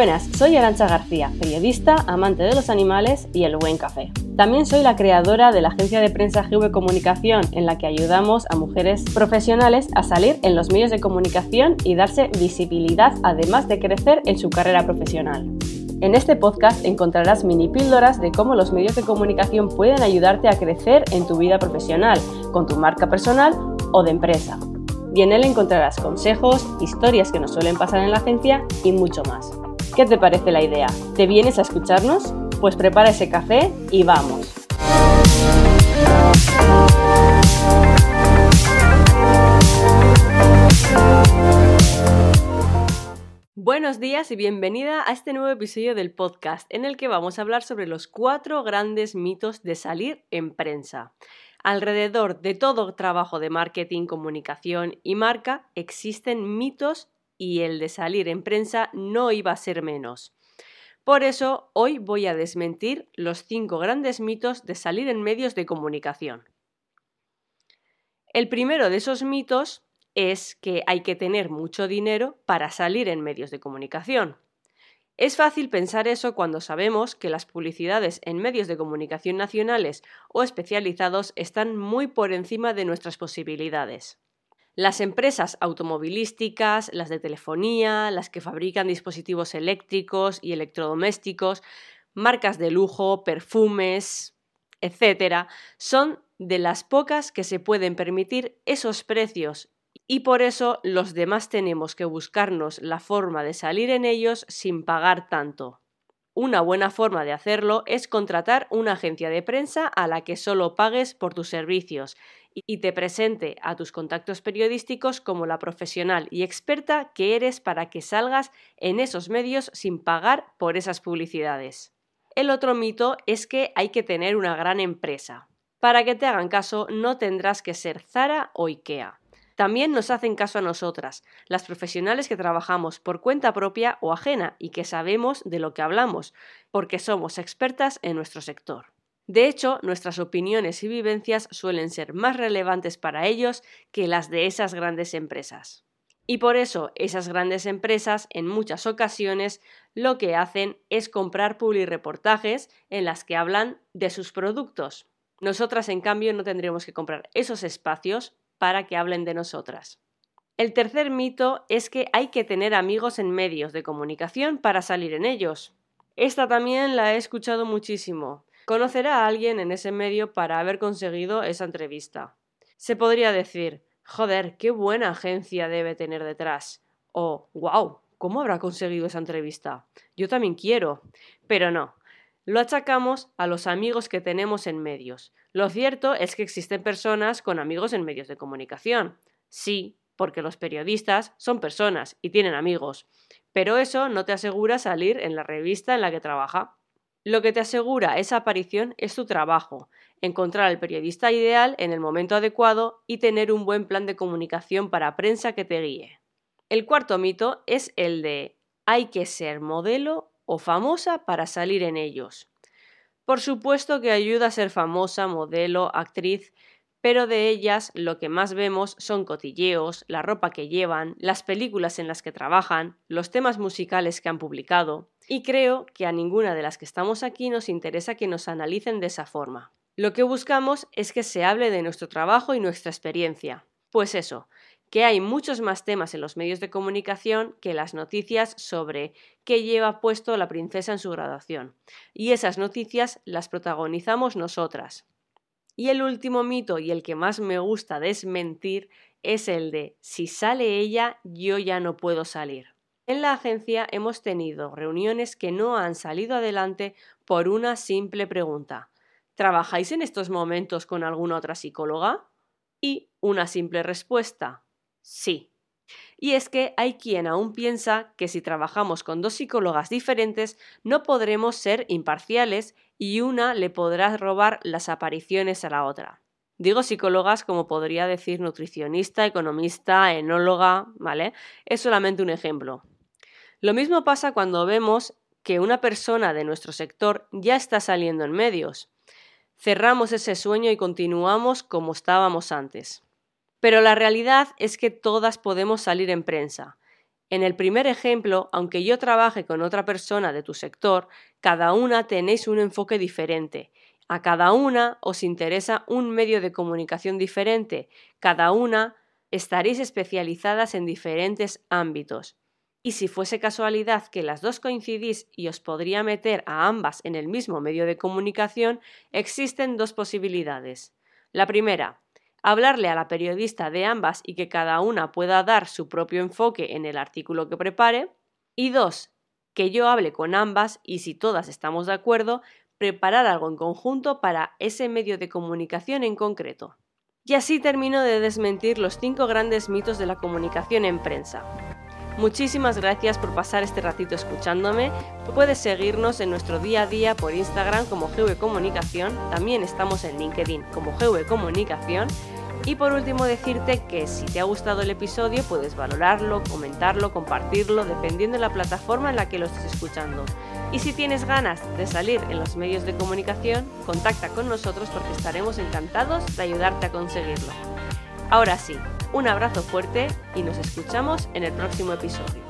Buenas, soy Arancha García, periodista, amante de los animales y el buen café. También soy la creadora de la agencia de prensa GV Comunicación, en la que ayudamos a mujeres profesionales a salir en los medios de comunicación y darse visibilidad, además de crecer en su carrera profesional. En este podcast encontrarás mini píldoras de cómo los medios de comunicación pueden ayudarte a crecer en tu vida profesional, con tu marca personal o de empresa. Y en él encontrarás consejos, historias que nos suelen pasar en la agencia y mucho más. ¿Qué te parece la idea? ¿Te vienes a escucharnos? Pues prepara ese café y vamos. Buenos días y bienvenida a este nuevo episodio del podcast en el que vamos a hablar sobre los cuatro grandes mitos de salir en prensa. Alrededor de todo trabajo de marketing, comunicación y marca existen mitos y el de salir en prensa no iba a ser menos. Por eso hoy voy a desmentir los cinco grandes mitos de salir en medios de comunicación. El primero de esos mitos es que hay que tener mucho dinero para salir en medios de comunicación. Es fácil pensar eso cuando sabemos que las publicidades en medios de comunicación nacionales o especializados están muy por encima de nuestras posibilidades. Las empresas automovilísticas, las de telefonía, las que fabrican dispositivos eléctricos y electrodomésticos, marcas de lujo, perfumes, etc., son de las pocas que se pueden permitir esos precios y por eso los demás tenemos que buscarnos la forma de salir en ellos sin pagar tanto. Una buena forma de hacerlo es contratar una agencia de prensa a la que solo pagues por tus servicios y te presente a tus contactos periodísticos como la profesional y experta que eres para que salgas en esos medios sin pagar por esas publicidades. El otro mito es que hay que tener una gran empresa. Para que te hagan caso no tendrás que ser Zara o Ikea. También nos hacen caso a nosotras, las profesionales que trabajamos por cuenta propia o ajena y que sabemos de lo que hablamos, porque somos expertas en nuestro sector. De hecho, nuestras opiniones y vivencias suelen ser más relevantes para ellos que las de esas grandes empresas. Y por eso esas grandes empresas en muchas ocasiones lo que hacen es comprar reportajes en las que hablan de sus productos. Nosotras, en cambio, no tendremos que comprar esos espacios para que hablen de nosotras. El tercer mito es que hay que tener amigos en medios de comunicación para salir en ellos. Esta también la he escuchado muchísimo. Conocerá a alguien en ese medio para haber conseguido esa entrevista. Se podría decir, joder, qué buena agencia debe tener detrás. O, wow, ¿cómo habrá conseguido esa entrevista? Yo también quiero. Pero no, lo achacamos a los amigos que tenemos en medios. Lo cierto es que existen personas con amigos en medios de comunicación. Sí, porque los periodistas son personas y tienen amigos. Pero eso no te asegura salir en la revista en la que trabaja. Lo que te asegura esa aparición es tu trabajo, encontrar al periodista ideal en el momento adecuado y tener un buen plan de comunicación para prensa que te guíe. El cuarto mito es el de hay que ser modelo o famosa para salir en ellos. Por supuesto que ayuda a ser famosa, modelo, actriz, pero de ellas lo que más vemos son cotilleos, la ropa que llevan, las películas en las que trabajan, los temas musicales que han publicado, y creo que a ninguna de las que estamos aquí nos interesa que nos analicen de esa forma. Lo que buscamos es que se hable de nuestro trabajo y nuestra experiencia. Pues eso, que hay muchos más temas en los medios de comunicación que las noticias sobre qué lleva puesto la princesa en su graduación. Y esas noticias las protagonizamos nosotras. Y el último mito y el que más me gusta desmentir es el de si sale ella, yo ya no puedo salir. En la agencia hemos tenido reuniones que no han salido adelante por una simple pregunta. ¿Trabajáis en estos momentos con alguna otra psicóloga? Y una simple respuesta. Sí. Y es que hay quien aún piensa que si trabajamos con dos psicólogas diferentes no podremos ser imparciales y una le podrá robar las apariciones a la otra. Digo psicólogas como podría decir nutricionista, economista, enóloga, ¿vale? Es solamente un ejemplo. Lo mismo pasa cuando vemos que una persona de nuestro sector ya está saliendo en medios. Cerramos ese sueño y continuamos como estábamos antes. Pero la realidad es que todas podemos salir en prensa. En el primer ejemplo, aunque yo trabaje con otra persona de tu sector, cada una tenéis un enfoque diferente. A cada una os interesa un medio de comunicación diferente. Cada una estaréis especializadas en diferentes ámbitos. Y si fuese casualidad que las dos coincidís y os podría meter a ambas en el mismo medio de comunicación, existen dos posibilidades. La primera, hablarle a la periodista de ambas y que cada una pueda dar su propio enfoque en el artículo que prepare. Y dos, que yo hable con ambas y si todas estamos de acuerdo, preparar algo en conjunto para ese medio de comunicación en concreto. Y así termino de desmentir los cinco grandes mitos de la comunicación en prensa. Muchísimas gracias por pasar este ratito escuchándome. Puedes seguirnos en nuestro día a día por Instagram como GV Comunicación. También estamos en LinkedIn como GV Comunicación. Y por último decirte que si te ha gustado el episodio puedes valorarlo, comentarlo, compartirlo, dependiendo de la plataforma en la que lo estés escuchando. Y si tienes ganas de salir en los medios de comunicación, contacta con nosotros porque estaremos encantados de ayudarte a conseguirlo. Ahora sí, un abrazo fuerte y nos escuchamos en el próximo episodio.